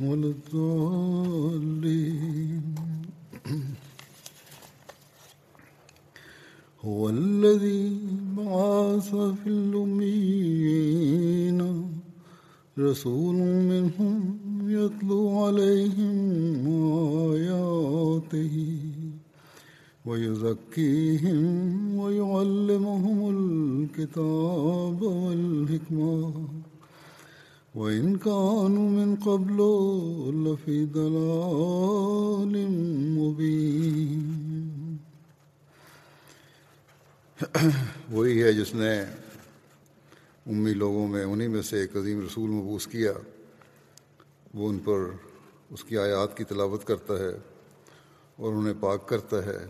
ولا الضالين هو الذي بعث في الأميين. رسول منهم يتلو عليهم آياته ويزكيهم ويعلمهم الكتاب والحكمة. وإن كانوا من قبل لفي ضلال مبين۔ وہی ہے جس نے امی لوگوں میں، انہی میں سے ایک عظیم رسول مبوس کیا۔ وہ ان پر اس کی آیات کی تلاوت کرتا ہے اور انہیں پاک کرتا ہے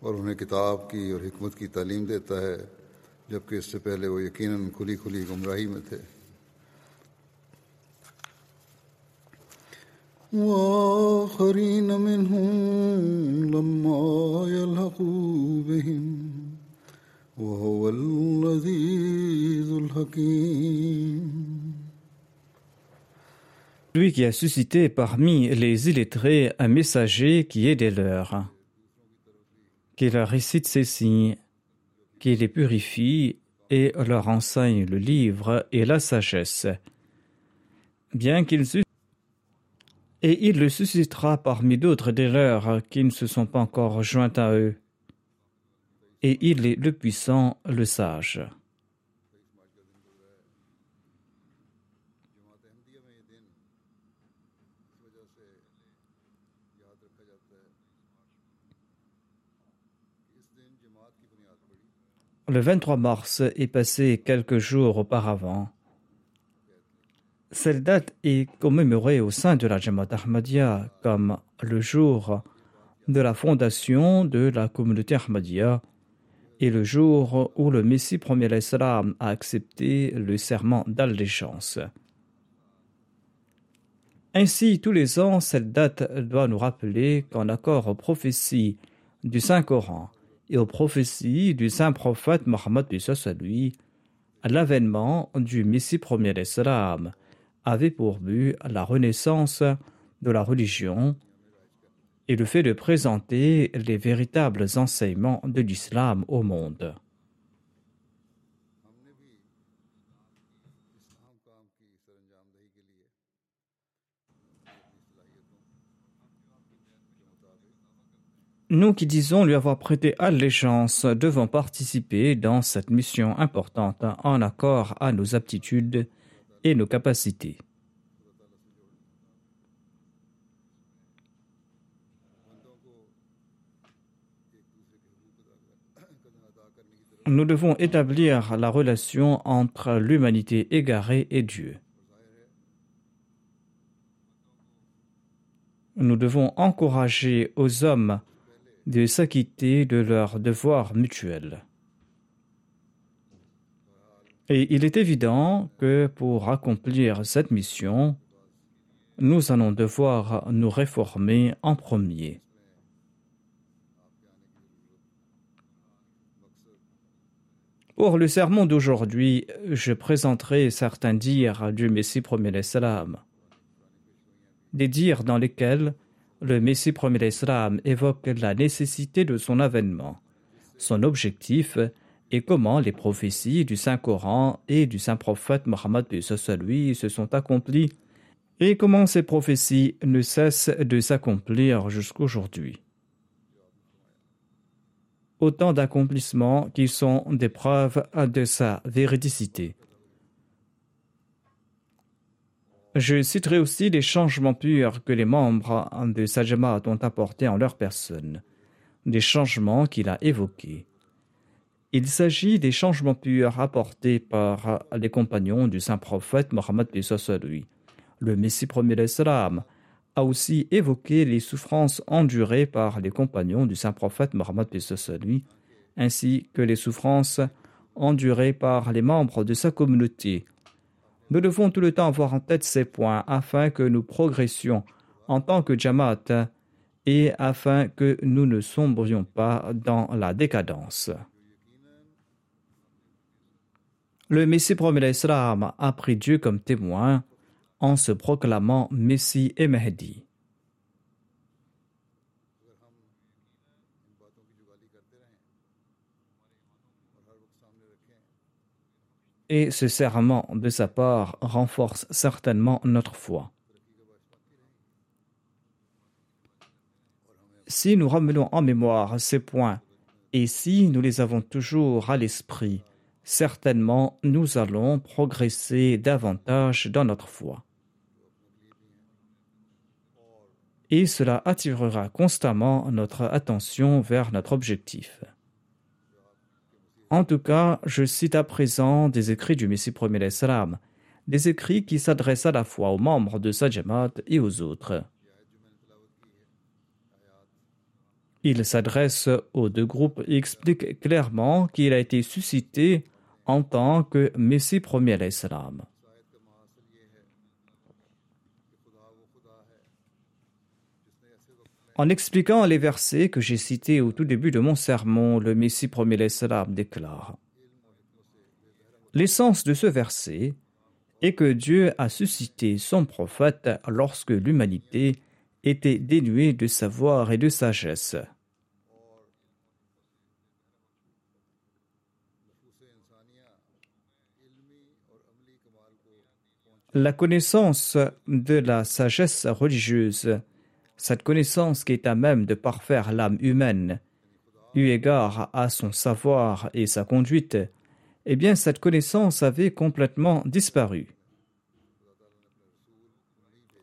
اور انہیں کتاب کی اور حکمت کی تعلیم دیتا ہے، جبکہ اس سے پہلے وہ یقیناً کھلی کھلی گمراہی میں تھے۔ وآخرين منهم لما يلحقوا بهم وهو العزيز الحكيم Lui qui a suscité parmi les illettrés un messager qui est des leurs, qui leur récite ses signes, qui les purifie et leur enseigne le livre et la sagesse. Bien qu'il sus- et il le suscitera parmi d'autres des leurs qui ne se sont pas encore rejoints à eux. Et il est le puissant, le sage. Le 23 mars est passé quelques jours auparavant. Cette date est commémorée au sein de la Jamaat Ahmadiyya comme le jour de la fondation de la communauté Ahmadiyya et le jour où le Messie premier l'Islam a accepté le serment d'allégeance. Ainsi, tous les ans, cette date doit nous rappeler qu'en accord aux prophéties du Saint-Coran et aux prophéties du Saint-Prophète Mohammed à l'avènement du Messie premier l'Islam avait pour but la renaissance de la religion et le fait de présenter les véritables enseignements de l'islam au monde. Nous qui disons lui avoir prêté allégeance devons participer dans cette mission importante en accord à nos aptitudes nos capacités. Nous devons établir la relation entre l'humanité égarée et Dieu. Nous devons encourager aux hommes de s'acquitter de leurs devoirs mutuels. Et il est évident que pour accomplir cette mission, nous allons devoir nous réformer en premier. Pour le sermon d'aujourd'hui, je présenterai certains dires du Messie premier l'Islam. Des dires dans lesquels le Messie premier l'Islam évoque la nécessité de son avènement, son objectif et comment les prophéties du Saint-Coran et du Saint-Prophète Mohammed lui se sont accomplies? Et comment ces prophéties ne cessent de s'accomplir jusqu'aujourd'hui? Autant d'accomplissements qui sont des preuves de sa véridicité. Je citerai aussi les changements purs que les membres de Sajamat ont apportés en leur personne, des changements qu'il a évoqués. Il s'agit des changements purs apportés par les compagnons du saint prophète Mohammed lui, le Messie premier d'Islam, a aussi évoqué les souffrances endurées par les compagnons du saint prophète Mohammed lui, ainsi que les souffrances endurées par les membres de sa communauté. Nous devons tout le temps avoir en tête ces points afin que nous progressions en tant que Jamaat et afin que nous ne sombrions pas dans la décadence. Le Messie promet l'Islam a pris Dieu comme témoin en se proclamant Messie et Mahdi. Et ce serment de sa part renforce certainement notre foi. Si nous ramenons en mémoire ces points et si nous les avons toujours à l'esprit, certainement nous allons progresser davantage dans notre foi. Et cela attirera constamment notre attention vers notre objectif. En tout cas, je cite à présent des écrits du Messie premier salam, des écrits qui s'adressent à la fois aux membres de Sajamat et aux autres. Il s'adresse aux deux groupes et explique clairement qu'il a été suscité en tant que Messie premier. En expliquant les versets que j'ai cités au tout début de mon sermon, le Messie premier l'Islam déclare L'essence de ce verset est que Dieu a suscité son prophète lorsque l'humanité était dénuée de savoir et de sagesse. La connaissance de la sagesse religieuse, cette connaissance qui est à même de parfaire l'âme humaine, eu égard à son savoir et sa conduite, eh bien cette connaissance avait complètement disparu.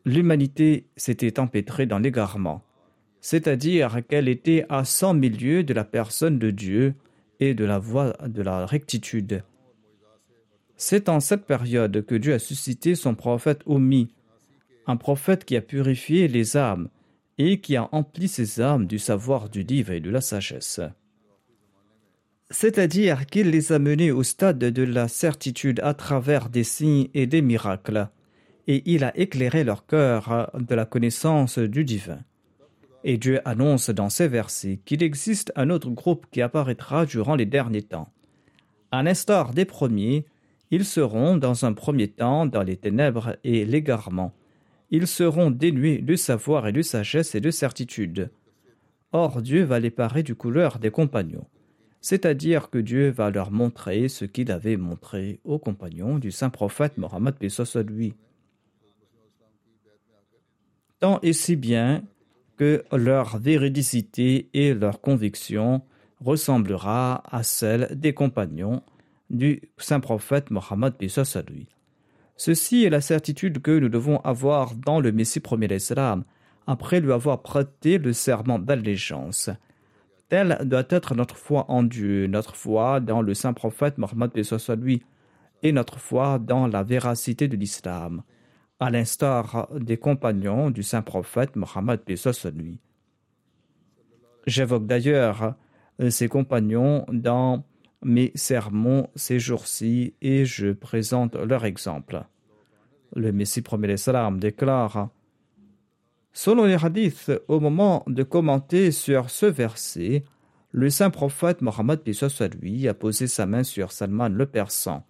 L'humanité s'était empêtrée dans l'égarement, c'est-à-dire qu'elle était à cent milieux de la personne de Dieu et de la voie de la rectitude. C'est en cette période que Dieu a suscité son prophète Omi, un prophète qui a purifié les âmes et qui a empli ses âmes du savoir du livre et de la sagesse. C'est-à-dire qu'il les a menés au stade de la certitude à travers des signes et des miracles, et il a éclairé leur cœur de la connaissance du divin. Et Dieu annonce dans ces versets qu'il existe un autre groupe qui apparaîtra durant les derniers temps. À l'instar des premiers, ils seront dans un premier temps dans les ténèbres et l'égarement. Ils seront dénués de savoir et de sagesse et de certitude. Or Dieu va les parer du couleur des compagnons, c'est-à-dire que Dieu va leur montrer ce qu'il avait montré aux compagnons du saint prophète Mohammed lui. Tant et si bien que leur véridicité et leur conviction ressemblera à celle des compagnons du saint prophète Mohammed lui. Ceci est la certitude que nous devons avoir dans le Messie premier d'Islam, après lui avoir prêté le serment d'allégeance. Telle doit être notre foi en Dieu, notre foi dans le saint prophète Mohammed lui, et notre foi dans la véracité de l'islam, à l'instar des compagnons du saint prophète Mohammed lui. J'évoque d'ailleurs ces compagnons dans mes sermons ces jours-ci et je présente leur exemple. Le Messie premier salam déclare Selon les hadiths, au moment de commenter sur ce verset, le saint prophète Mohammed lui a posé sa main sur Salman le Persan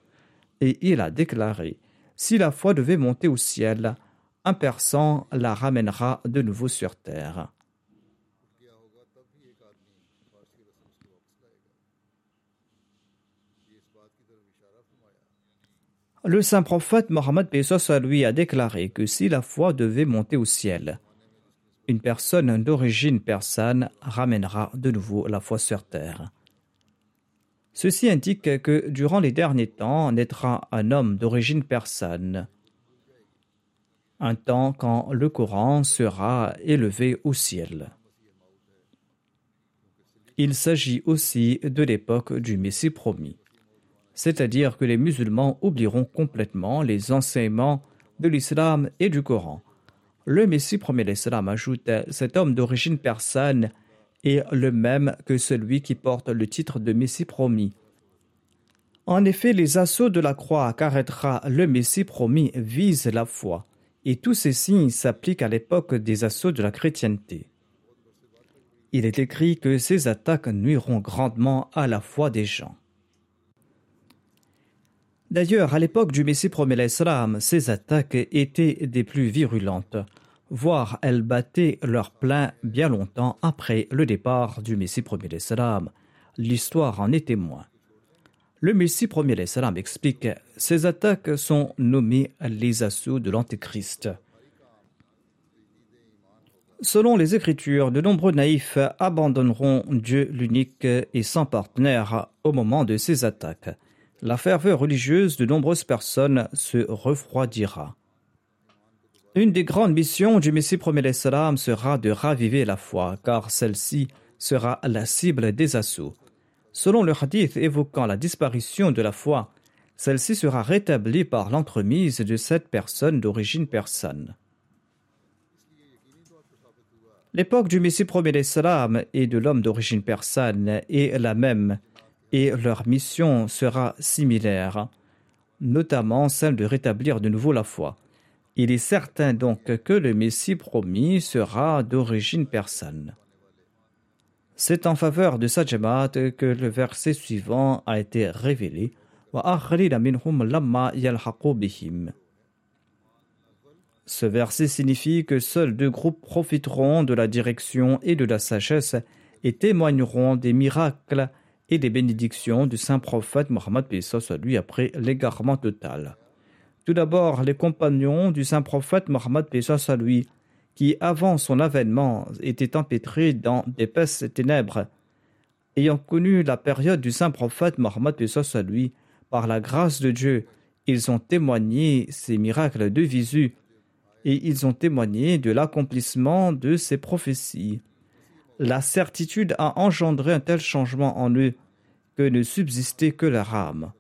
et il a déclaré Si la foi devait monter au ciel, un Persan la ramènera de nouveau sur terre. Le saint prophète Mohammed lui a déclaré que si la foi devait monter au ciel, une personne d'origine persane ramènera de nouveau la foi sur terre. Ceci indique que durant les derniers temps naîtra un homme d'origine persane, un temps quand le Coran sera élevé au ciel. Il s'agit aussi de l'époque du Messie promis, c'est-à-dire que les musulmans oublieront complètement les enseignements de l'islam et du Coran le Messie premier l'Islam ajoute Cet homme d'origine persane est le même que celui qui porte le titre de Messie promis. En effet, les assauts de la croix qu'arrêtera le Messie promis visent la foi, et tous ces signes s'appliquent à l'époque des assauts de la chrétienté. Il est écrit que ces attaques nuiront grandement à la foi des gens. D'ailleurs, à l'époque du Messie promet l'Islam, ces attaques étaient des plus virulentes, voire elles battaient leur plein bien longtemps après le départ du Messie promet l'Islam. L'histoire en est témoin. Le Messie premier l'Islam explique Ces attaques sont nommées les assauts de l'Antéchrist. Selon les Écritures, de nombreux naïfs abandonneront Dieu l'unique et sans partenaire au moment de ces attaques la ferveur religieuse de nombreuses personnes se refroidira. Une des grandes missions du Messie premier salam sera de raviver la foi, car celle-ci sera la cible des assauts. Selon le hadith évoquant la disparition de la foi, celle-ci sera rétablie par l'entremise de cette personne d'origine persane. L'époque du Messie premier salam et de l'homme d'origine persane est la même et leur mission sera similaire, notamment celle de rétablir de nouveau la foi. Il est certain donc que le Messie promis sera d'origine persane. C'est en faveur de sa que le verset suivant a été révélé. Ce verset signifie que seuls deux groupes profiteront de la direction et de la sagesse et témoigneront des miracles et des bénédictions du saint prophète Mohammed soit lui après l'égarement total. Tout d'abord, les compagnons du saint prophète Mohammed soit lui, qui avant son avènement étaient empêtrés dans d'épaisses ténèbres, ayant connu la période du saint prophète Mohammed soit lui, par la grâce de Dieu, ils ont témoigné ces miracles de visu et ils ont témoigné de l'accomplissement de ces prophéties. La certitude a engendré un tel changement en eux que ne subsistait que la rame.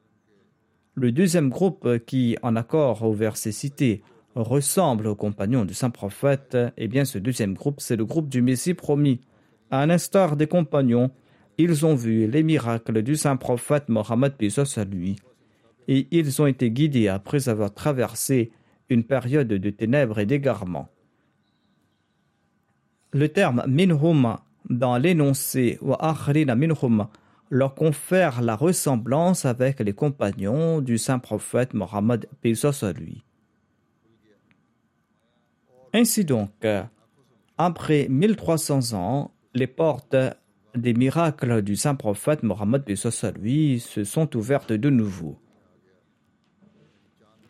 Le deuxième groupe qui, en accord au verset cité, ressemble aux compagnons du saint prophète, eh bien ce deuxième groupe, c'est le groupe du Messie promis. À l'instar des compagnons, ils ont vu les miracles du saint prophète Mohammed à lui, et ils ont été guidés après avoir traversé une période de ténèbres et d'égarement. Le terme minhum dans l'énoncé wa akhrina minhum leur confère la ressemblance avec les compagnons du saint prophète Mohammed à. Ainsi donc, après 1300 ans, les portes des miracles du saint prophète Mohammed à se sont ouvertes de nouveau.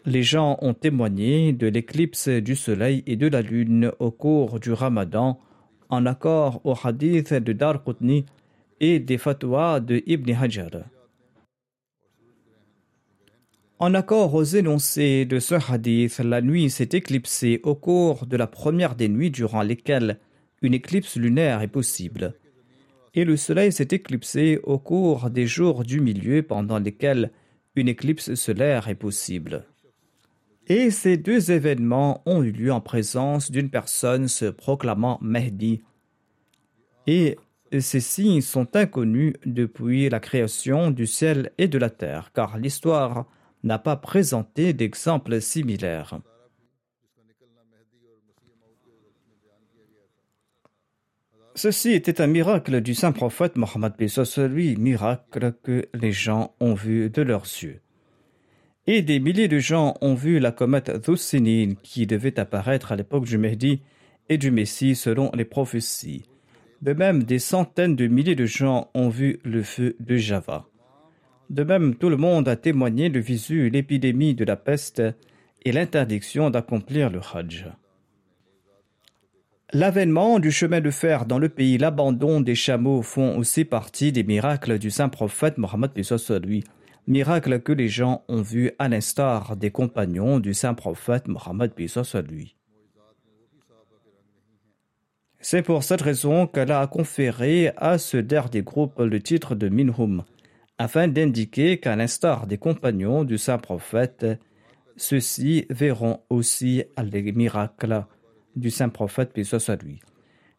Les gens ont témoigné de l'éclipse du soleil et de la lune au cours du ramadan en accord au hadith de Dar Qutni et des fatwas de Ibn Hajar. En accord aux énoncés de ce hadith, la nuit s'est éclipsée au cours de la première des nuits durant lesquelles une éclipse lunaire est possible, et le soleil s'est éclipsé au cours des jours du milieu pendant lesquels une éclipse solaire est possible. Et ces deux événements ont eu lieu en présence d'une personne se proclamant Mahdi. Et ces signes sont inconnus depuis la création du ciel et de la terre, car l'histoire n'a pas présenté d'exemples Ceci était un miracle du saint prophète Mohammed lui, miracle que les gens ont vu de leurs yeux. Et des milliers de gens ont vu la comète Thussinin qui devait apparaître à l'époque du Mehdi et du Messie selon les prophéties. De même, des centaines de milliers de gens ont vu le feu de Java. De même, tout le monde a témoigné de visu l'épidémie de la peste et l'interdiction d'accomplir le Hajj. L'avènement du chemin de fer dans le pays, l'abandon des chameaux font aussi partie des miracles du saint prophète Mohammed lui, miracles que les gens ont vus à l'instar des compagnons du saint prophète Mohammed lui. C'est pour cette raison qu'elle a conféré à ce dernier groupe le titre de Minhum, afin d'indiquer qu'à l'instar des compagnons du saint prophète, ceux-ci verront aussi les miracles du saint prophète, soit lui.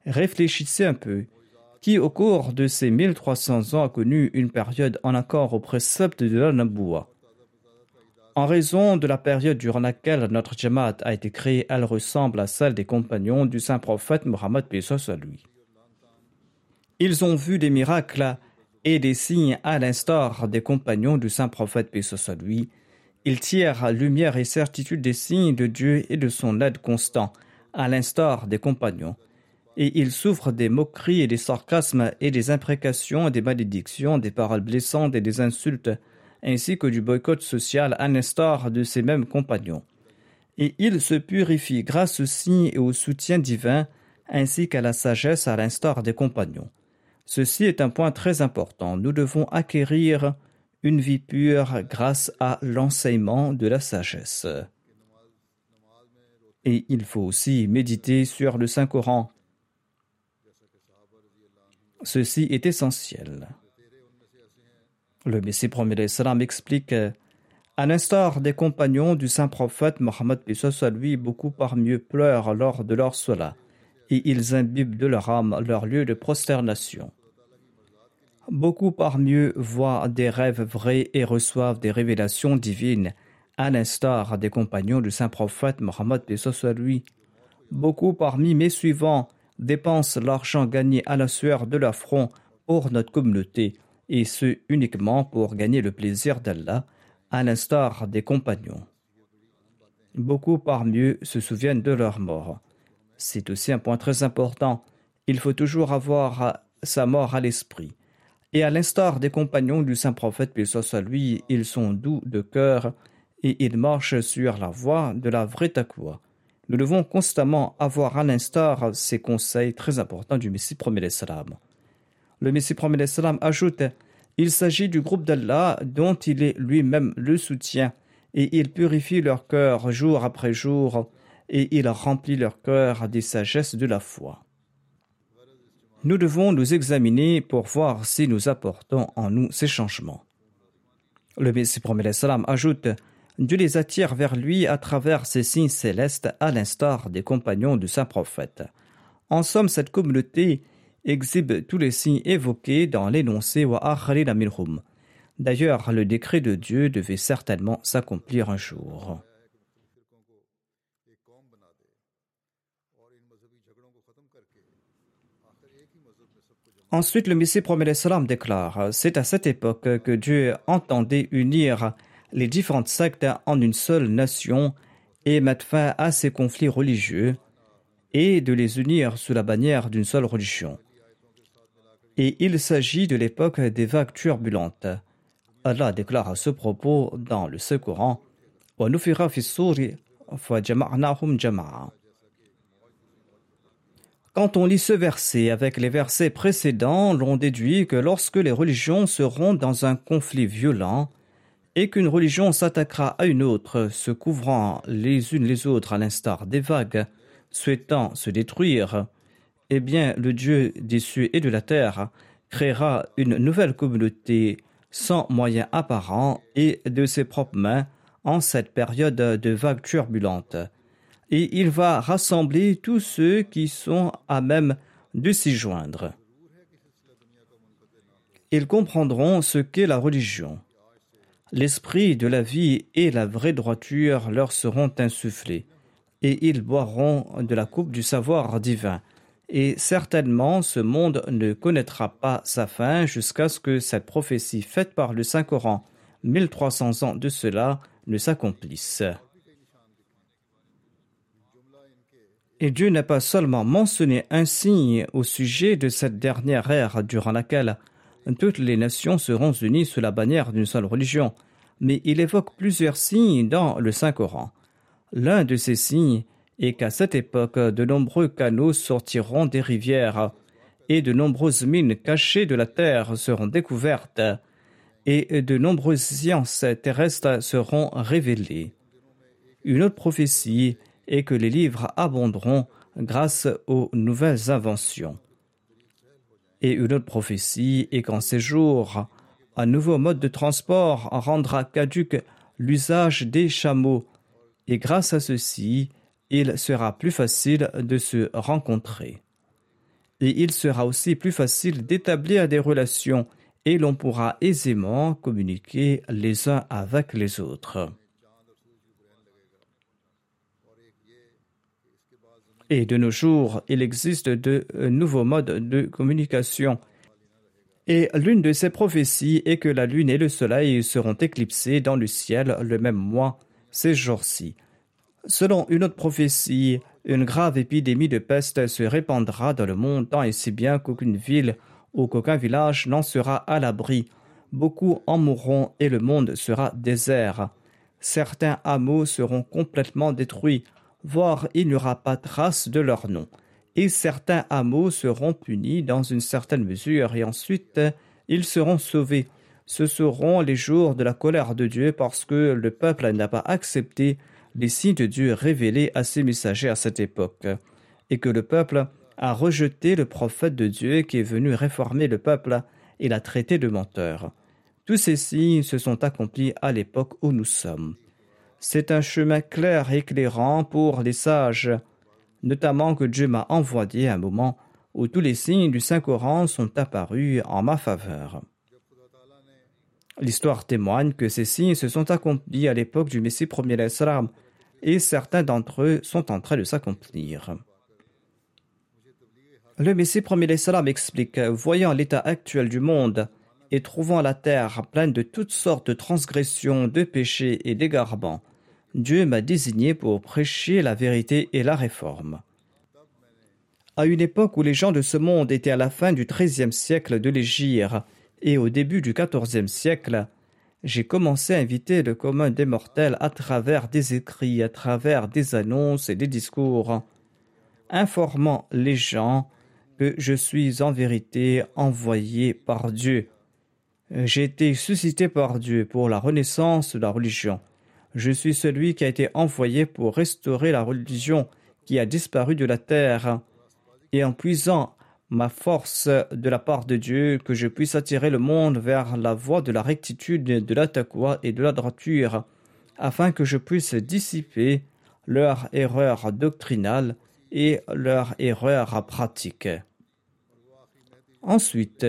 Réfléchissez un peu. Qui, au cours de ces 1300 ans, a connu une période en accord au précepte de la Naboua En raison de la période durant laquelle notre Jamaat a été créée, elle ressemble à celle des compagnons du saint prophète Mohammed, paix soit lui. Ils ont vu des miracles et des signes à l'instar des compagnons du saint prophète, soit lui. Ils tirent lumière et certitude des signes de Dieu et de son aide constant à l'instar des compagnons, et il souffre des moqueries et des sarcasmes et des imprécations, des malédictions, des paroles blessantes et des insultes, ainsi que du boycott social à l'instar de ses mêmes compagnons. Et il se purifie grâce au signe et au soutien divin, ainsi qu'à la sagesse à l'instar des compagnons. Ceci est un point très important. Nous devons acquérir une vie pure grâce à l'enseignement de la sagesse. Et il faut aussi méditer sur le Saint-Coran. Ceci est essentiel. Le Messie premier salam explique à l'instar des compagnons du saint prophète Mohammed soit lui, beaucoup parmi eux pleurent lors de leur sola et ils imbibent de leur âme leur lieu de prosternation. Beaucoup parmi eux voient des rêves vrais et reçoivent des révélations divines à l'instar des compagnons du saint prophète Mohammed lui. Beaucoup parmi mes suivants dépensent l'argent gagné à la sueur de leur front pour notre communauté, et ce uniquement pour gagner le plaisir d'Allah, à l'instar des compagnons. Beaucoup parmi eux se souviennent de leur mort. C'est aussi un point très important. Il faut toujours avoir sa mort à l'esprit. Et à l'instar des compagnons du saint prophète, paix soit lui, ils sont doux de cœur et il marche sur la voie de la vraie taqwa. Nous devons constamment avoir à l'instar ces conseils très importants du Messie premier salam. Le Messie premier salam ajoute Il s'agit du groupe d'Allah dont il est lui-même le soutien, et il purifie leur cœur jour après jour, et il remplit leur cœur des sagesses de la foi. Nous devons nous examiner pour voir si nous apportons en nous ces changements. Le Messie premier salam ajoute Dieu les attire vers lui à travers ces signes célestes, à l'instar des compagnons du saint prophète. En somme, cette communauté exhibe tous les signes évoqués dans l'énoncé wa minhum. D'ailleurs, le décret de Dieu devait certainement s'accomplir un jour. Ensuite, le Messie promet salam déclare C'est à cette époque que Dieu entendait unir les différentes sectes en une seule nation et mettre fin à ces conflits religieux et de les unir sous la bannière d'une seule religion. Et il s'agit de l'époque des vagues turbulentes. Allah déclare à ce propos dans le Saint-Coran Quand on lit ce verset avec les versets précédents, l'on déduit que lorsque les religions seront dans un conflit violent, et qu'une religion s'attaquera à une autre, se couvrant les unes les autres à l'instar des vagues, souhaitant se détruire, eh bien le Dieu des cieux et de la terre créera une nouvelle communauté sans moyens apparents et de ses propres mains en cette période de vagues turbulentes. Et il va rassembler tous ceux qui sont à même de s'y joindre. Ils comprendront ce qu'est la religion L'esprit de la vie et la vraie droiture leur seront insufflés, et ils boiront de la coupe du savoir divin, et certainement ce monde ne connaîtra pas sa fin jusqu'à ce que cette prophétie faite par le Saint-Coran, 1300 ans de cela, ne s'accomplisse. Et Dieu n'a pas seulement mentionné un signe au sujet de cette dernière ère durant laquelle toutes les nations seront unies sous la bannière d'une seule religion, mais il évoque plusieurs signes dans le Saint-Coran. L'un de ces signes est qu'à cette époque, de nombreux canaux sortiront des rivières, et de nombreuses mines cachées de la terre seront découvertes, et de nombreuses sciences terrestres seront révélées. Une autre prophétie est que les livres abonderont grâce aux nouvelles inventions. Et une autre prophétie est qu'en ces jours, un nouveau mode de transport rendra caduque l'usage des chameaux, et grâce à ceci, il sera plus facile de se rencontrer. Et il sera aussi plus facile d'établir des relations et l'on pourra aisément communiquer les uns avec les autres. Et de nos jours, il existe de nouveaux modes de communication. Et l'une de ces prophéties est que la lune et le soleil seront éclipsés dans le ciel le même mois, ces jours-ci. Selon une autre prophétie, une grave épidémie de peste se répandra dans le monde tant et si bien qu'aucune ville ou qu'aucun village n'en sera à l'abri. Beaucoup en mourront et le monde sera désert. Certains hameaux seront complètement détruits, voire il n'y aura pas trace de leur nom. Et certains hameaux seront punis dans une certaine mesure et ensuite ils seront sauvés. Ce seront les jours de la colère de Dieu parce que le peuple n'a pas accepté les signes de Dieu révélés à ses messagers à cette époque, et que le peuple a rejeté le prophète de Dieu qui est venu réformer le peuple et l'a traité de menteur. Tous ces signes se sont accomplis à l'époque où nous sommes. C'est un chemin clair et éclairant pour les sages, notamment que Dieu m'a envoyé un moment où tous les signes du Saint-Coran sont apparus en ma faveur. L'histoire témoigne que ces signes se sont accomplis à l'époque du Messie premier Islam et certains d'entre eux sont en train de s'accomplir. Le Messie premier salam explique Voyant l'état actuel du monde et trouvant la terre pleine de toutes sortes de transgressions, de péchés et d'égarements, Dieu m'a désigné pour prêcher la vérité et la réforme. À une époque où les gens de ce monde étaient à la fin du XIIIe siècle de l'Égypte et au début du XIVe siècle, j'ai commencé à inviter le commun des mortels à travers des écrits, à travers des annonces et des discours, informant les gens que je suis en vérité envoyé par Dieu. J'ai été suscité par Dieu pour la renaissance de la religion. Je suis celui qui a été envoyé pour restaurer la religion qui a disparu de la terre, et en puisant ma force de la part de Dieu, que je puisse attirer le monde vers la voie de la rectitude, de la et de la droiture, afin que je puisse dissiper leur erreur doctrinale et leur erreur pratique. Ensuite,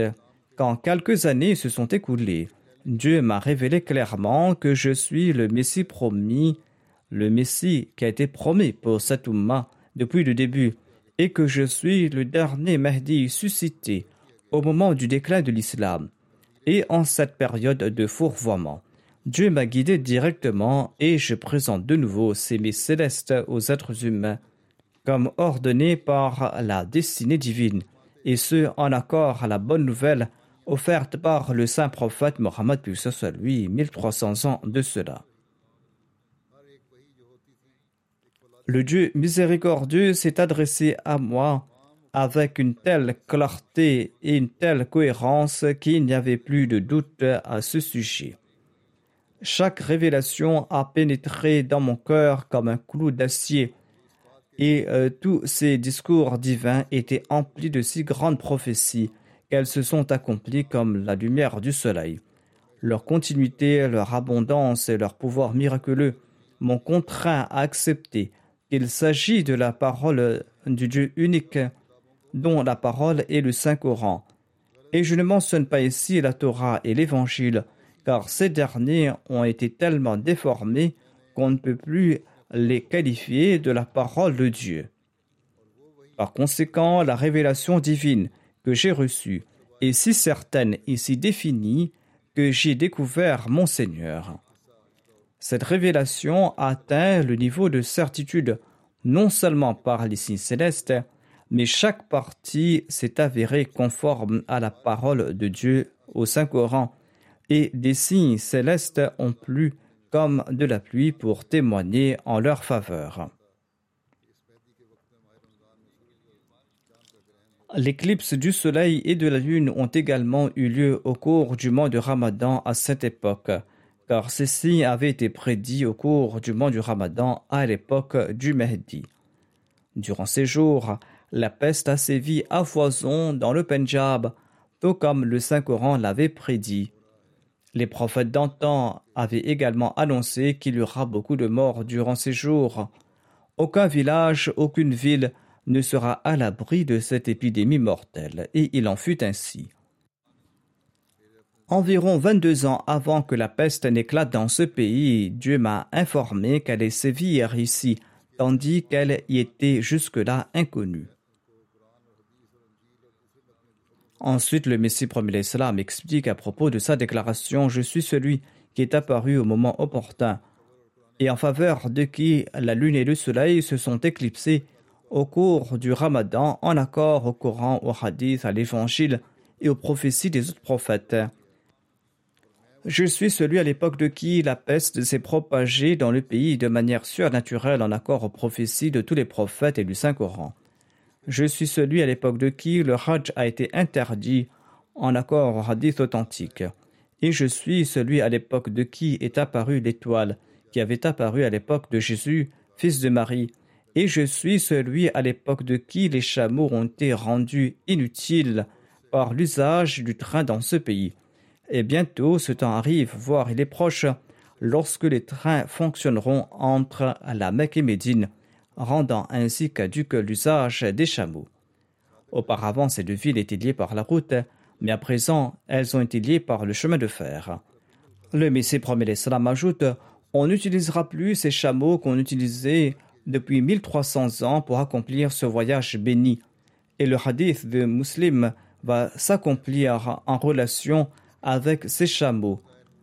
quand quelques années se sont écoulées, Dieu m'a révélé clairement que je suis le Messie promis, le Messie qui a été promis pour Ummah depuis le début, et que je suis le dernier Mahdi suscité au moment du déclin de l'islam et en cette période de fourvoiement. Dieu m'a guidé directement et je présente de nouveau ces mets célestes aux êtres humains comme ordonné par la destinée divine et ce en accord à la bonne nouvelle offerte par le saint prophète Mohammed lui 1300 ans de cela. Le Dieu miséricordieux s'est adressé à moi avec une telle clarté et une telle cohérence qu'il n'y avait plus de doute à ce sujet. Chaque révélation a pénétré dans mon cœur comme un clou d'acier, et euh, tous ces discours divins étaient emplis de si grandes prophéties qu'elles se sont accomplies comme la lumière du soleil. Leur continuité, leur abondance et leur pouvoir miraculeux m'ont contraint à accepter il s'agit de la parole du Dieu unique, dont la parole est le Saint-Coran. Et je ne mentionne pas ici la Torah et l'Évangile, car ces derniers ont été tellement déformés qu'on ne peut plus les qualifier de la parole de Dieu. Par conséquent, la révélation divine que j'ai reçue est si certaine et si définie que j'ai découvert mon Seigneur. Cette révélation atteint le niveau de certitude non seulement par les signes célestes, mais chaque partie s'est avérée conforme à la parole de Dieu au Saint-Coran, et des signes célestes ont plu comme de la pluie pour témoigner en leur faveur. L'éclipse du soleil et de la lune ont également eu lieu au cours du mois de Ramadan à cette époque, car ces signes avaient été prédits au cours du mois du Ramadan à l'époque du Mahdi. Durant ces jours, la peste a sévi à foison dans le Pendjab, tout comme le Saint-Coran l'avait prédit. Les prophètes d'antan avaient également annoncé qu'il y aura beaucoup de morts durant ces jours. Aucun village, aucune ville ne sera à l'abri de cette épidémie mortelle, et il en fut ainsi. Environ 22 ans avant que la peste n'éclate dans ce pays, Dieu m'a informé qu'elle est sévir ici, tandis qu'elle y était jusque-là inconnue. Ensuite, le Messie premier l'Islam explique à propos de sa déclaration Je suis celui qui est apparu au moment opportun, et en faveur de qui la lune et le soleil se sont éclipsés au cours du ramadan en accord au Coran, au hadith, à l'évangile et aux prophéties des autres prophètes. Je suis celui à l'époque de qui la peste s'est propagée dans le pays de manière surnaturelle en accord aux prophéties de tous les prophètes et du Saint-Coran. Je suis celui à l'époque de qui le Hajj a été interdit en accord au hadith authentique. Et je suis celui à l'époque de qui est apparue l'étoile qui avait apparu à l'époque de Jésus, fils de Marie, et je suis celui à l'époque de qui les chameaux ont été rendus inutiles par l'usage du train dans ce pays. Et bientôt ce temps arrive, voire il est proche, lorsque les trains fonctionneront entre la Mecque et Médine, rendant ainsi caduque l'usage des chameaux. Auparavant, ces deux villes étaient liées par la route, mais à présent, elles ont été liées par le chemin de fer. Le Messie promet l'Islam ajoute On n'utilisera plus ces chameaux qu'on utilisait depuis 1300 ans pour accomplir ce voyage béni. Et le hadith de Muslim va s'accomplir en relation avec ces chameaux,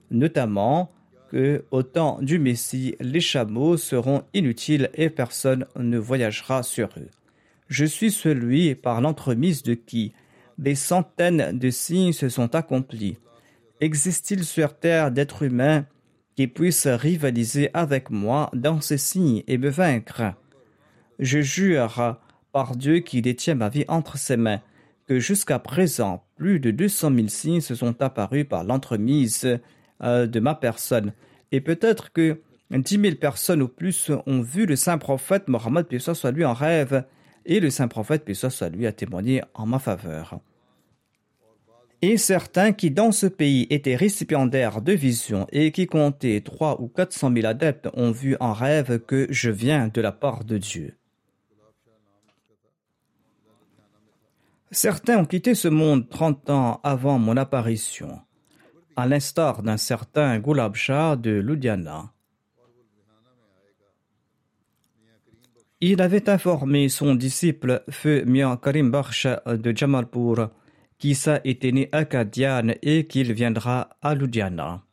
notamment que au temps du Messie, les chameaux seront inutiles et personne ne voyagera sur eux. Je suis celui par l'entremise de qui des centaines de signes se sont accomplis. Existe-t-il sur terre d'êtres humains qui puisse rivaliser avec moi dans ces signes et me vaincre. Je jure par Dieu qui détient ma vie entre ses mains que jusqu'à présent plus de 200 000 signes se sont apparus par l'entremise euh, de ma personne et peut-être que 10 000 personnes ou plus ont vu le saint prophète Mohammed soit lui en rêve et le saint prophète soit lui a témoigné en ma faveur et certains qui dans ce pays étaient récipiendaires de visions et qui comptaient trois ou quatre cent mille adeptes ont vu en rêve que je viens de la part de Dieu. Certains ont quitté ce monde trente ans avant mon apparition, à l'instar d'un certain Gulab de Ludhiana. Il avait informé son disciple Feu Mian Karim Bakhsh de Jamalpur qu'Issa était né à Kadian et qu'il viendra à Ludhiana.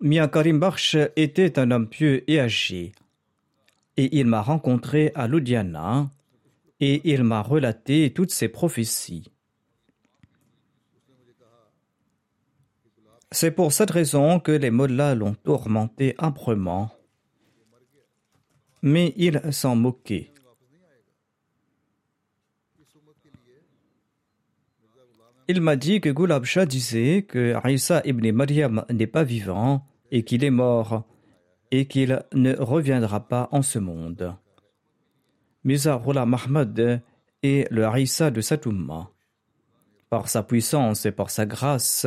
Mia Karim était un homme pieux et âgé, et il m'a rencontré à Ludhiana et il m'a relaté toutes ses prophéties. C'est pour cette raison que les mollahs l'ont tourmenté âprement. Mais il s'en moquait. Il m'a dit que Gulab disait que Isa ibn Maryam n'est pas vivant et qu'il est mort et qu'il ne reviendra pas en ce monde. Rullah Mahmad est le Isa de Satouma. Par sa puissance et par sa grâce,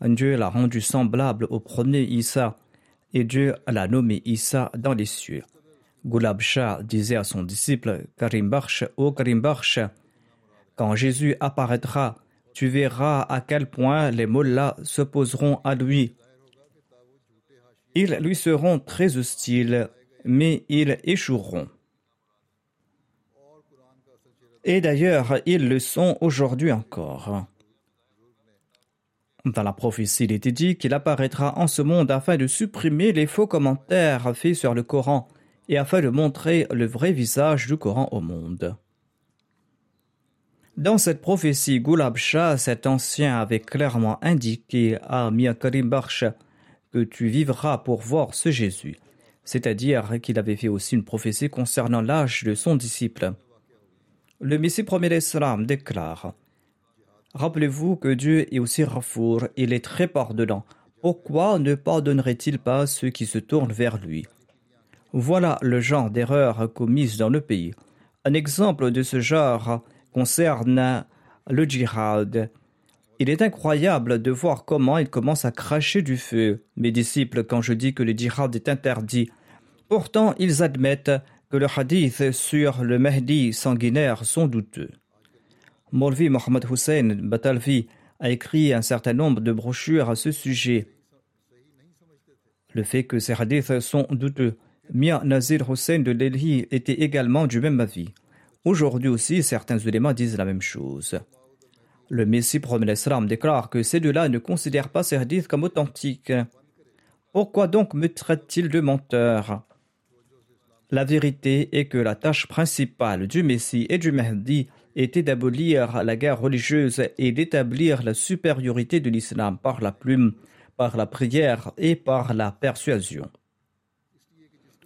Dieu l'a rendu semblable au premier Isa et Dieu l'a nommé Isa dans les cieux. Gulab Shah disait à son disciple Karim Bakhsh, ô quand Jésus apparaîtra, tu verras à quel point les mollahs s'opposeront à lui. Ils lui seront très hostiles, mais ils échoueront. Et d'ailleurs, ils le sont aujourd'hui encore. Dans la prophétie, il était dit qu'il apparaîtra en ce monde afin de supprimer les faux commentaires faits sur le Coran et afin de montrer le vrai visage du Coran au monde. Dans cette prophétie, Gulab Shah, cet ancien, avait clairement indiqué à Mia Karim que tu vivras pour voir ce Jésus, c'est-à-dire qu'il avait fait aussi une prophétie concernant l'âge de son disciple. Le Messie premier d'Islam déclare Rappelez-vous que Dieu est aussi Rafour, il est très pardonnant. Pourquoi ne pardonnerait-il pas ceux qui se tournent vers lui? Voilà le genre d'erreur commise dans le pays. Un exemple de ce genre concerne le djihad. Il est incroyable de voir comment il commence à cracher du feu. Mes disciples, quand je dis que le djihad est interdit, pourtant ils admettent que le hadith sur le Mahdi sanguinaire sont douteux. Molvi Mohamed Hussein Batalvi a écrit un certain nombre de brochures à ce sujet. Le fait que ces hadiths sont douteux. Mia Nazir Hussein de Delhi était également du même avis. Aujourd'hui aussi, certains éléments disent la même chose. Le Messie promet déclare que ces deux-là ne considèrent pas ces hadiths comme authentiques. Pourquoi donc me traite-t-il de menteur La vérité est que la tâche principale du Messie et du Mahdi était d'abolir la guerre religieuse et d'établir la supériorité de l'islam par la plume, par la prière et par la persuasion.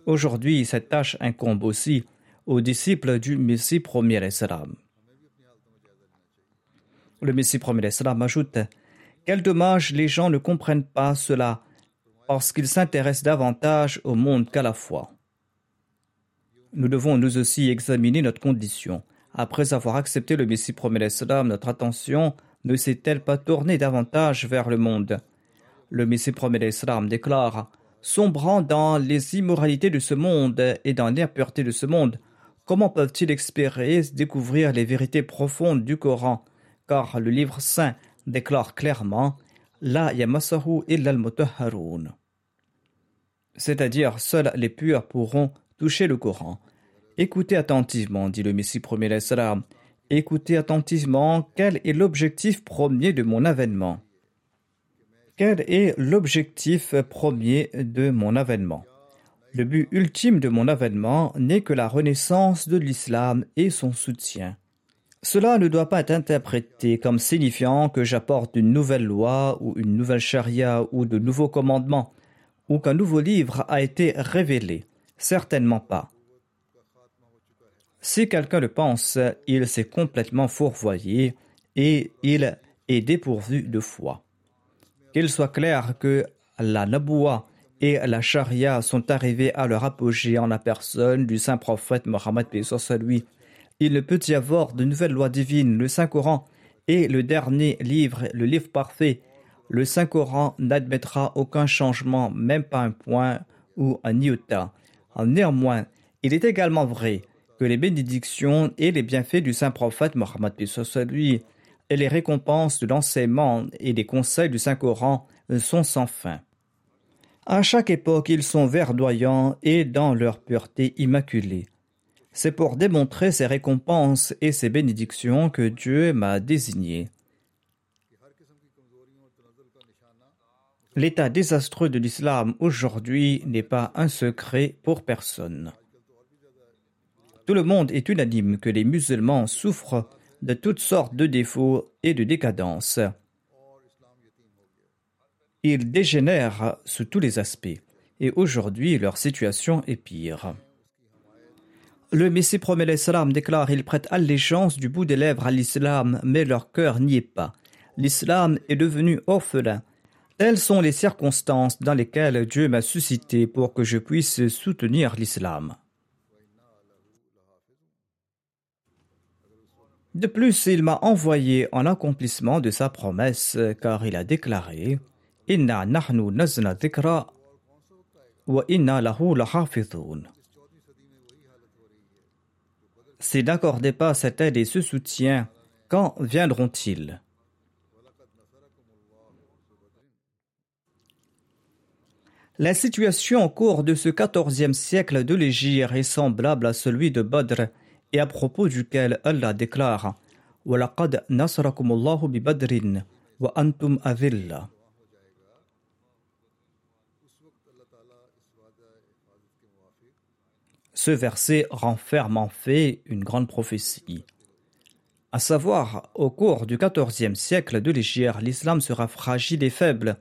Aujourd'hui, cette tâche incombe aussi aux disciples du Messie premier. Le Messie premier Islam ajoute Quel dommage les gens ne comprennent pas cela parce qu'ils s'intéressent davantage au monde qu'à la foi. Nous devons nous aussi examiner notre condition. Après avoir accepté le Messie premier Islam, notre attention ne s'est-elle pas tournée davantage vers le monde? Le Messie premier Islam déclare Sombrant dans les immoralités de ce monde et dans l'impureté de ce monde, Comment peuvent-ils espérer découvrir les vérités profondes du Coran? Car le livre saint déclare clairement La yamasahu illa al C'est-à-dire, seuls les purs pourront toucher le Coran. Écoutez attentivement, dit le Messie premier. Écoutez attentivement quel est l'objectif premier de mon avènement? Quel est l'objectif premier de mon avènement? Le but ultime de mon avènement n'est que la renaissance de l'islam et son soutien. Cela ne doit pas être interprété comme signifiant que j'apporte une nouvelle loi ou une nouvelle charia ou de nouveaux commandements ou qu'un nouveau livre a été révélé. Certainement pas. Si quelqu'un le pense, il s'est complètement fourvoyé et il est dépourvu de foi. Qu'il soit clair que la naboua et la charia sont arrivés à leur apogée en la personne du saint prophète Mohammed lui. Il ne peut y avoir de nouvelles lois divines. Le Saint-Coran est le dernier livre, le livre parfait. Le Saint-Coran n'admettra aucun changement, même pas un point ou un iota. Néanmoins, il est également vrai que les bénédictions et les bienfaits du saint prophète Mohammed lui et les récompenses de l'enseignement et des conseils du Saint-Coran sont sans fin. À chaque époque, ils sont verdoyants et dans leur pureté immaculée. C'est pour démontrer ces récompenses et ces bénédictions que Dieu m'a désigné. L'état désastreux de l'islam aujourd'hui n'est pas un secret pour personne. Tout le monde est unanime que les musulmans souffrent de toutes sortes de défauts et de décadences. Ils dégénèrent sous tous les aspects, et aujourd'hui leur situation est pire. Le Messie promet salam déclare Ils prêtent allégeance du bout des lèvres à l'islam, mais leur cœur n'y est pas. L'islam est devenu orphelin. Telles sont les circonstances dans lesquelles Dieu m'a suscité pour que je puisse soutenir l'islam. De plus, il m'a envoyé en accomplissement de sa promesse, car il a déclaré Inna nahnu nazna dhikra wa inna lahu lahafidhoun. S'ils n'accordaient pas cette aide et ce soutien, quand viendront-ils? La situation au cours de ce quatorzième siècle de l'Égypte est semblable à celui de Badr et à propos duquel Allah déclare « Walaqad nasrakumullahu bi badrin wa antum avilla » Ce verset renferme en fait une grande prophétie. À savoir, au cours du XIVe siècle de l'Égypte, l'islam sera fragile et faible,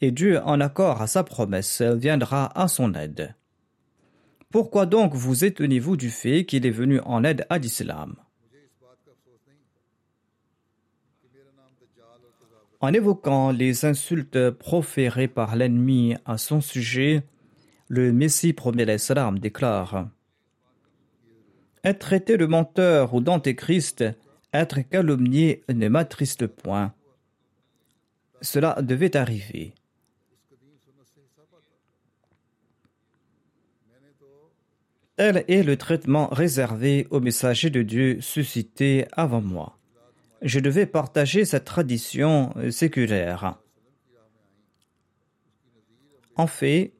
et Dieu, en accord à sa promesse, viendra à son aide. Pourquoi donc vous étonnez-vous du fait qu'il est venu en aide à l'islam? En évoquant les insultes proférées par l'ennemi à son sujet, le Messie premier l'Islam déclare Être traité de menteur ou d'antéchrist, être calomnié ne m'attriste point. Cela devait arriver. Tel est le traitement réservé aux messagers de Dieu suscités avant moi. Je devais partager cette tradition séculaire. En fait,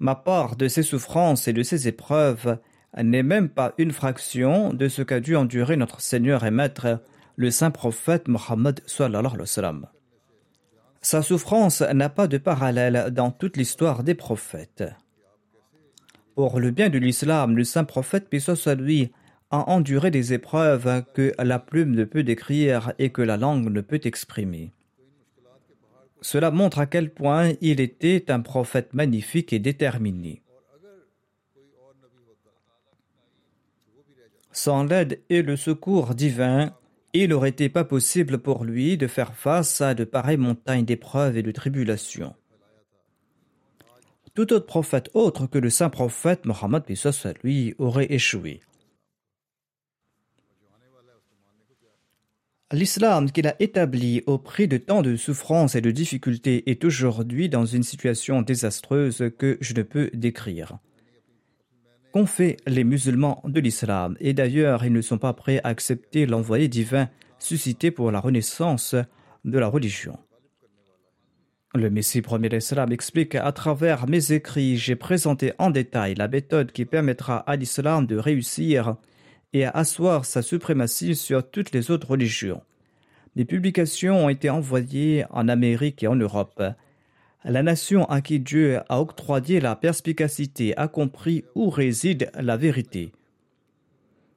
ma part de ces souffrances et de ces épreuves n'est même pas une fraction de ce qu'a dû endurer notre Seigneur et Maître, le saint prophète Mohammed. Sa souffrance n'a pas de parallèle dans toute l'histoire des prophètes. Pour le bien de l'islam, le saint prophète, paix soit a enduré des épreuves que la plume ne peut décrire et que la langue ne peut exprimer. Cela montre à quel point il était un prophète magnifique et déterminé. Sans l'aide et le secours divin, il n'aurait été pas possible pour lui de faire face à de pareilles montagnes d'épreuves et de tribulations tout autre prophète autre que le saint prophète Mohammed lui aurait échoué. L'islam qu'il a établi au prix de tant de souffrances et de difficultés est aujourd'hui dans une situation désastreuse que je ne peux décrire. Qu'ont fait les musulmans de l'islam? Et d'ailleurs, ils ne sont pas prêts à accepter l'envoyé divin suscité pour la renaissance de la religion. Le Messie premier d'Islam explique à travers mes écrits, j'ai présenté en détail la méthode qui permettra à l'islam de réussir et à asseoir sa suprématie sur toutes les autres religions. Mes publications ont été envoyées en Amérique et en Europe. La nation à qui Dieu a octroyé la perspicacité a compris où réside la vérité.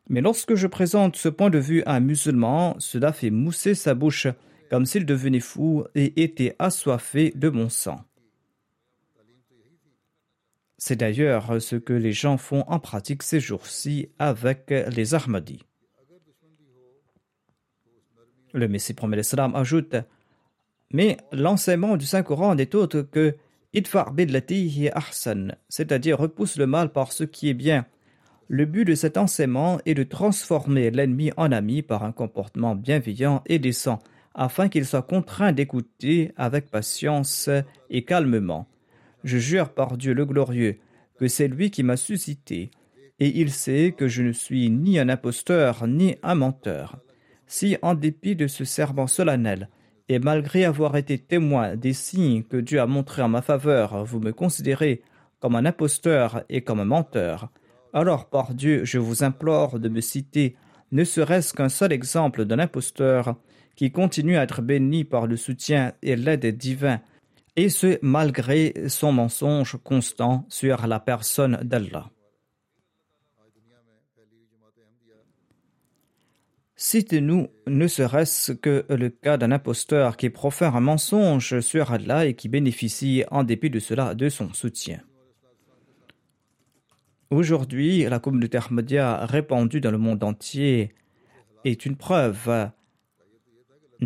Mais lorsque je présente ce point de vue à un musulman, cela fait mousser sa bouche comme s'il devenait fou et était assoiffé de mon sang. C'est d'ailleurs ce que les gens font en pratique ces jours-ci avec les Ahmadis. Le Messie promet l'Islam ajoute Mais l'enseignement du Saint-Coran n'est autre que Idfar billati ahsan, c'est-à-dire repousse le mal par ce qui est bien. Le but de cet enseignement est de transformer l'ennemi en ami par un comportement bienveillant et décent afin qu'il soit contraint d'écouter avec patience et calmement. Je jure par Dieu le glorieux que c'est lui qui m'a suscité, et il sait que je ne suis ni un imposteur ni un menteur. Si, en dépit de ce serment solennel, et malgré avoir été témoin des signes que Dieu a montrés en ma faveur, vous me considérez comme un imposteur et comme un menteur, alors par Dieu je vous implore de me citer ne serait-ce qu'un seul exemple d'un imposteur qui continue à être béni par le soutien et l'aide divin, et ce malgré son mensonge constant sur la personne d'Allah. Citez-nous ne serait-ce que le cas d'un imposteur qui profère un mensonge sur Allah et qui bénéficie en dépit de cela de son soutien. Aujourd'hui, la communauté Ahmadiyya répandue dans le monde entier est une preuve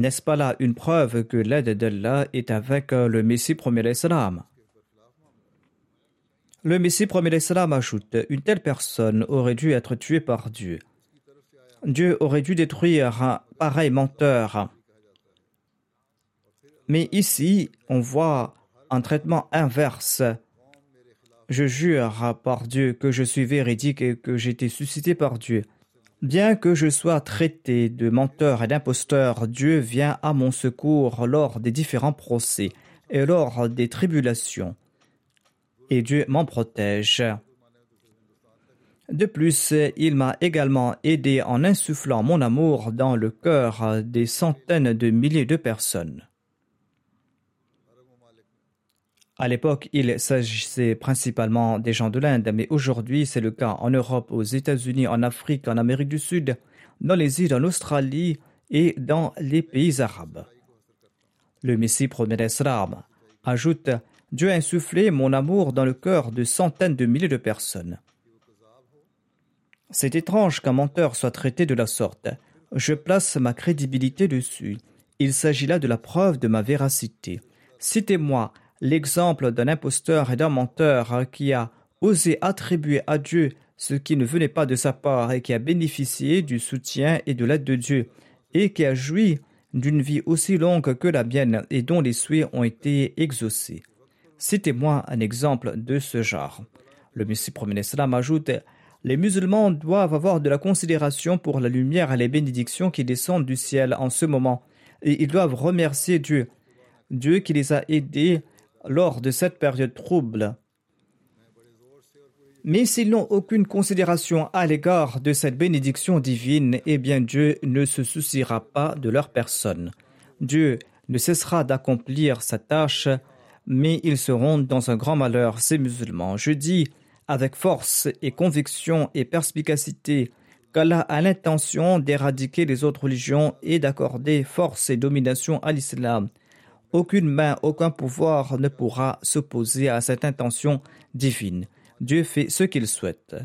n'est-ce pas là une preuve que l'aide d'Allah est avec euh, le Messie premier l'Islam Le Messie premier l'Islam ajoute Une telle personne aurait dû être tuée par Dieu. Dieu aurait dû détruire un pareil menteur. Mais ici, on voit un traitement inverse. Je jure par Dieu que je suis véridique et que j'ai été suscité par Dieu. Bien que je sois traité de menteur et d'imposteur, Dieu vient à mon secours lors des différents procès et lors des tribulations. Et Dieu m'en protège. De plus, il m'a également aidé en insufflant mon amour dans le cœur des centaines de milliers de personnes. À l'époque, il s'agissait principalement des gens de l'Inde, mais aujourd'hui c'est le cas en Europe, aux États-Unis, en Afrique, en Amérique du Sud, dans les îles en Australie et dans les pays arabes. Le Messie promet l'Islam ajoute Dieu a insufflé mon amour dans le cœur de centaines de milliers de personnes. C'est étrange qu'un menteur soit traité de la sorte. Je place ma crédibilité dessus. Il s'agit là de la preuve de ma véracité. Citez-moi l'exemple d'un imposteur et d'un menteur qui a osé attribuer à Dieu ce qui ne venait pas de sa part et qui a bénéficié du soutien et de l'aide de Dieu et qui a joui d'une vie aussi longue que la mienne et dont les souhaits ont été exaucés. Citez-moi un exemple de ce genre. Le Messie premier ajoute Les musulmans doivent avoir de la considération pour la lumière et les bénédictions qui descendent du ciel en ce moment, et ils doivent remercier Dieu, Dieu qui les a aidés lors de cette période trouble. Mais s'ils n'ont aucune considération à l'égard de cette bénédiction divine, eh bien Dieu ne se souciera pas de leur personne. Dieu ne cessera d'accomplir sa tâche, mais ils seront dans un grand malheur, ces musulmans. Je dis avec force et conviction et perspicacité qu'Allah a l'intention d'éradiquer les autres religions et d'accorder force et domination à l'islam. Aucune main, aucun pouvoir ne pourra s'opposer à cette intention divine. Dieu fait ce qu'il souhaite.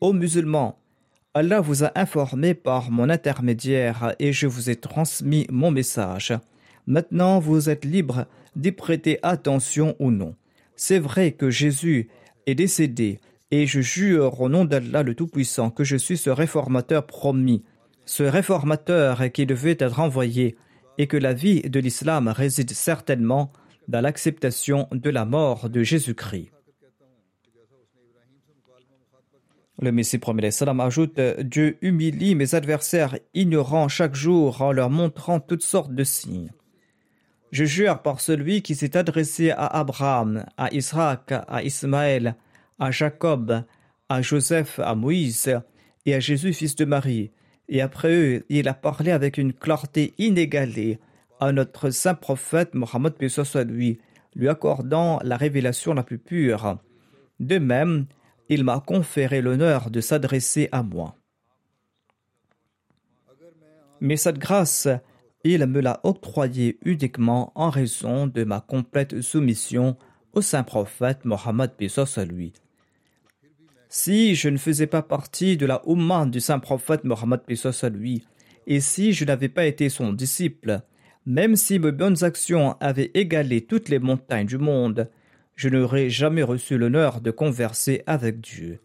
Ô musulmans, Allah vous a informé par mon intermédiaire et je vous ai transmis mon message. Maintenant, vous êtes libre d'y prêter attention ou non. C'est vrai que Jésus est décédé et je jure au nom d'Allah le Tout-Puissant que je suis ce réformateur promis, ce réformateur qui devait être envoyé et que la vie de l'islam réside certainement dans l'acceptation de la mort de Jésus-Christ. Le Messie premier salam ajoute Dieu humilie mes adversaires ignorants chaque jour en leur montrant toutes sortes de signes. Je jure par celui qui s'est adressé à Abraham, à Israël, à Ismaël, à Jacob, à Joseph, à Moïse et à Jésus, fils de Marie. Et après eux, il a parlé avec une clarté inégalée à notre saint prophète Mohammed lui, lui accordant la révélation la plus pure. De même, il m'a conféré l'honneur de s'adresser à moi. Mais cette grâce, il me l'a octroyée uniquement en raison de ma complète soumission au saint prophète Mohammed lui. Si je ne faisais pas partie de la Oumma du saint prophète Mohammed à lui, et si je n'avais pas été son disciple, même si mes bonnes actions avaient égalé toutes les montagnes du monde, je n'aurais jamais reçu l'honneur de converser avec Dieu.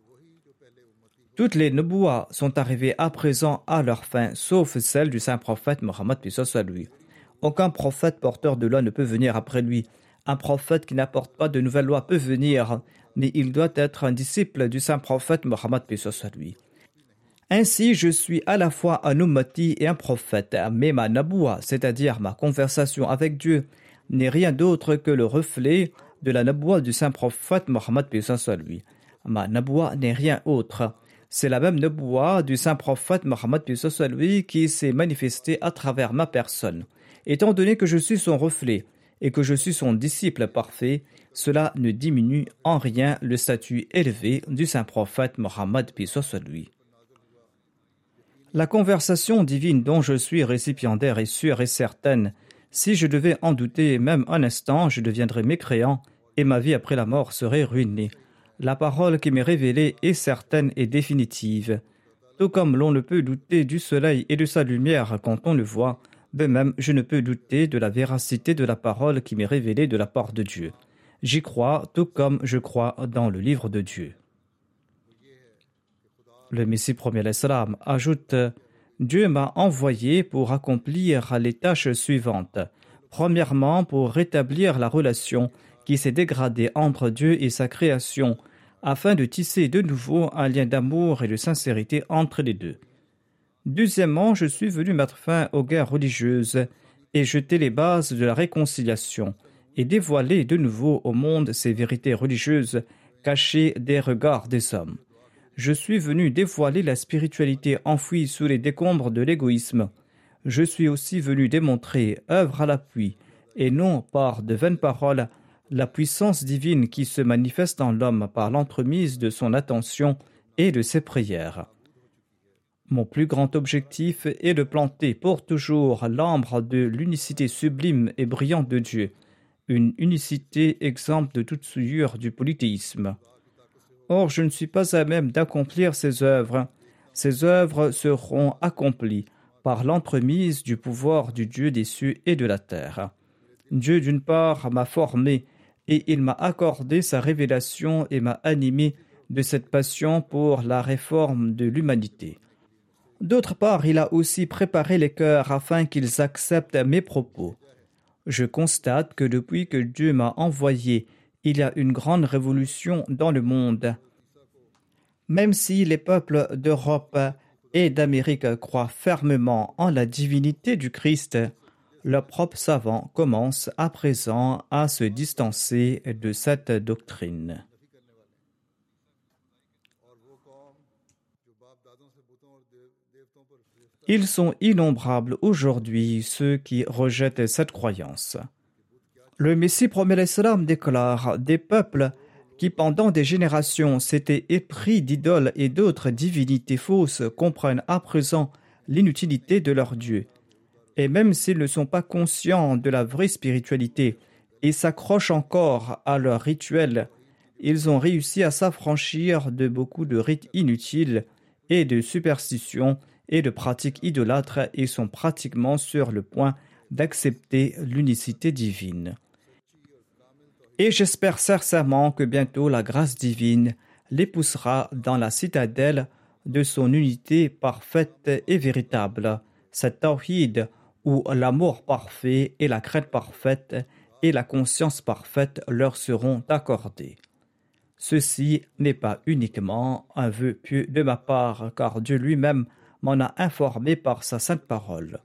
Toutes les Nubouas sont arrivées à présent à leur fin, sauf celle du saint prophète Mohammed soit lui. Aucun prophète porteur de loi ne peut venir après lui. Un prophète qui n'apporte pas de nouvelles lois peut venir, mais il doit être un disciple du saint prophète Mohammed lui. Ainsi, je suis à la fois un ummati et un prophète, mais ma naboua, c'est-à-dire ma conversation avec Dieu, n'est rien d'autre que le reflet de la naboua du saint prophète Mohammed lui. Ma naboua n'est rien autre. C'est la même naboua du saint prophète Mohammed lui qui s'est manifestée à travers ma personne. Étant donné que je suis son reflet et que je suis son disciple parfait, cela ne diminue en rien le statut élevé du saint prophète Mohammed lui. La conversation divine dont je suis récipiendaire est sûre et certaine si je devais en douter même un instant, je deviendrais mécréant et ma vie après la mort serait ruinée. La parole qui m'est révélée est certaine et définitive. Tout comme l'on ne peut douter du soleil et de sa lumière quand on le voit, de même je ne peux douter de la véracité de la parole qui m'est révélée de la part de Dieu. J'y crois tout comme je crois dans le livre de Dieu. Le Messie premier ajoute Dieu m'a envoyé pour accomplir les tâches suivantes. Premièrement, pour rétablir la relation qui s'est dégradée entre Dieu et sa création, afin de tisser de nouveau un lien d'amour et de sincérité entre les deux. Deuxièmement, je suis venu mettre fin aux guerres religieuses et jeter les bases de la réconciliation et dévoiler de nouveau au monde ces vérités religieuses cachées des regards des hommes. Je suis venu dévoiler la spiritualité enfouie sous les décombres de l'égoïsme. Je suis aussi venu démontrer, œuvre à l'appui, et non par de vaines paroles, la puissance divine qui se manifeste en l'homme par l'entremise de son attention et de ses prières. Mon plus grand objectif est de planter pour toujours l'ambre de l'unicité sublime et brillante de Dieu, une unicité exempte de toute souillure du polythéisme. Or, je ne suis pas à même d'accomplir ces œuvres. Ces œuvres seront accomplies par l'entremise du pouvoir du Dieu des cieux et de la terre. Dieu, d'une part, m'a formé et il m'a accordé sa révélation et m'a animé de cette passion pour la réforme de l'humanité. D'autre part, il a aussi préparé les cœurs afin qu'ils acceptent mes propos. Je constate que depuis que Dieu m'a envoyé, il y a une grande révolution dans le monde. Même si les peuples d'Europe et d'Amérique croient fermement en la divinité du Christ, leurs propres savants commencent à présent à se distancer de cette doctrine. Ils sont innombrables aujourd'hui ceux qui rejettent cette croyance. Le Messie promet l'Islam déclare des peuples qui pendant des générations s'étaient épris d'idoles et d'autres divinités fausses comprennent à présent l'inutilité de leur Dieu. Et même s'ils ne sont pas conscients de la vraie spiritualité et s'accrochent encore à leurs rituels, ils ont réussi à s'affranchir de beaucoup de rites inutiles et de superstitions et de pratiques idolâtres et sont pratiquement sur le point d'accepter l'unicité divine. Et j'espère sincèrement que bientôt la grâce divine les poussera dans la citadelle de son unité parfaite et véritable, cette tawhid où l'amour parfait et la crainte parfaite et la conscience parfaite leur seront accordées. Ceci n'est pas uniquement un vœu pieux de ma part, car Dieu lui-même m'en a informé par sa sainte parole.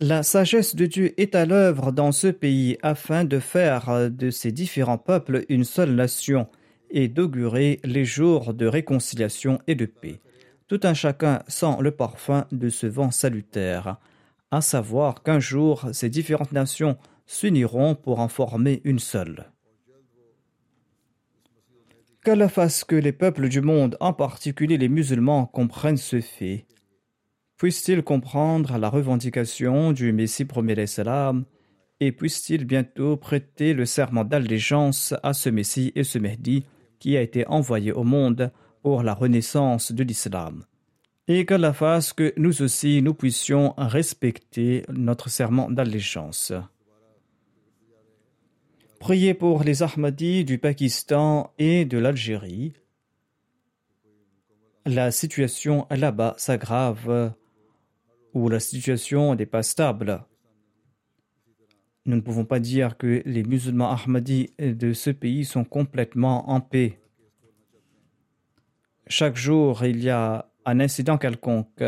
La sagesse de Dieu est à l'œuvre dans ce pays afin de faire de ces différents peuples une seule nation et d'augurer les jours de réconciliation et de paix. Tout un chacun sent le parfum de ce vent salutaire, à savoir qu'un jour ces différentes nations s'uniront pour en former une seule. Qu'Allah fasse que les peuples du monde, en particulier les musulmans, comprennent ce fait. Puissent-ils comprendre la revendication du Messie premier salam et puissent-ils bientôt prêter le serment d'allégeance à ce Messie et ce Mehdi qui a été envoyé au monde pour la renaissance de l'islam? Et qu'Allah fasse que nous aussi nous puissions respecter notre serment d'allégeance. Priez pour les Ahmadis du Pakistan et de l'Algérie. La situation là-bas s'aggrave ou la situation n'est pas stable. Nous ne pouvons pas dire que les musulmans ahmadis de ce pays sont complètement en paix. Chaque jour, il y a un incident quelconque.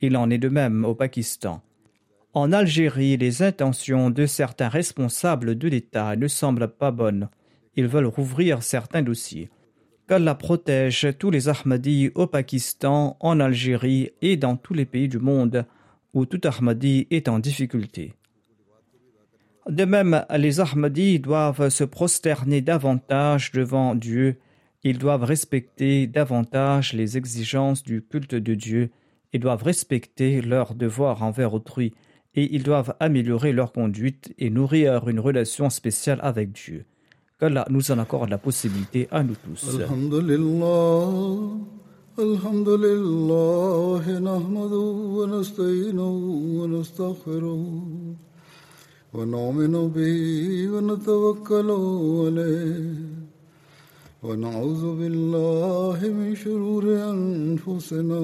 Il en est de même au Pakistan. En Algérie, les intentions de certains responsables de l'État ne semblent pas bonnes. Ils veulent rouvrir certains dossiers. Qu'Allah protège tous les Ahmadis au Pakistan, en Algérie et dans tous les pays du monde où tout Ahmadi est en difficulté. De même, les Ahmadis doivent se prosterner davantage devant Dieu, ils doivent respecter davantage les exigences du culte de Dieu et doivent respecter leurs devoirs envers autrui et ils doivent améliorer leur conduite et nourrir une relation spéciale avec Dieu. Qu'Allah nous en accorde la possibilité à nous tous. ونعوذ بالله من شرور أنفسنا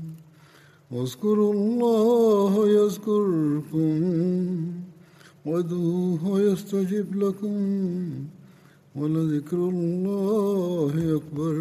واذكروا الله يذكركم وادعوه يستجب لكم ولذكر الله أكبر.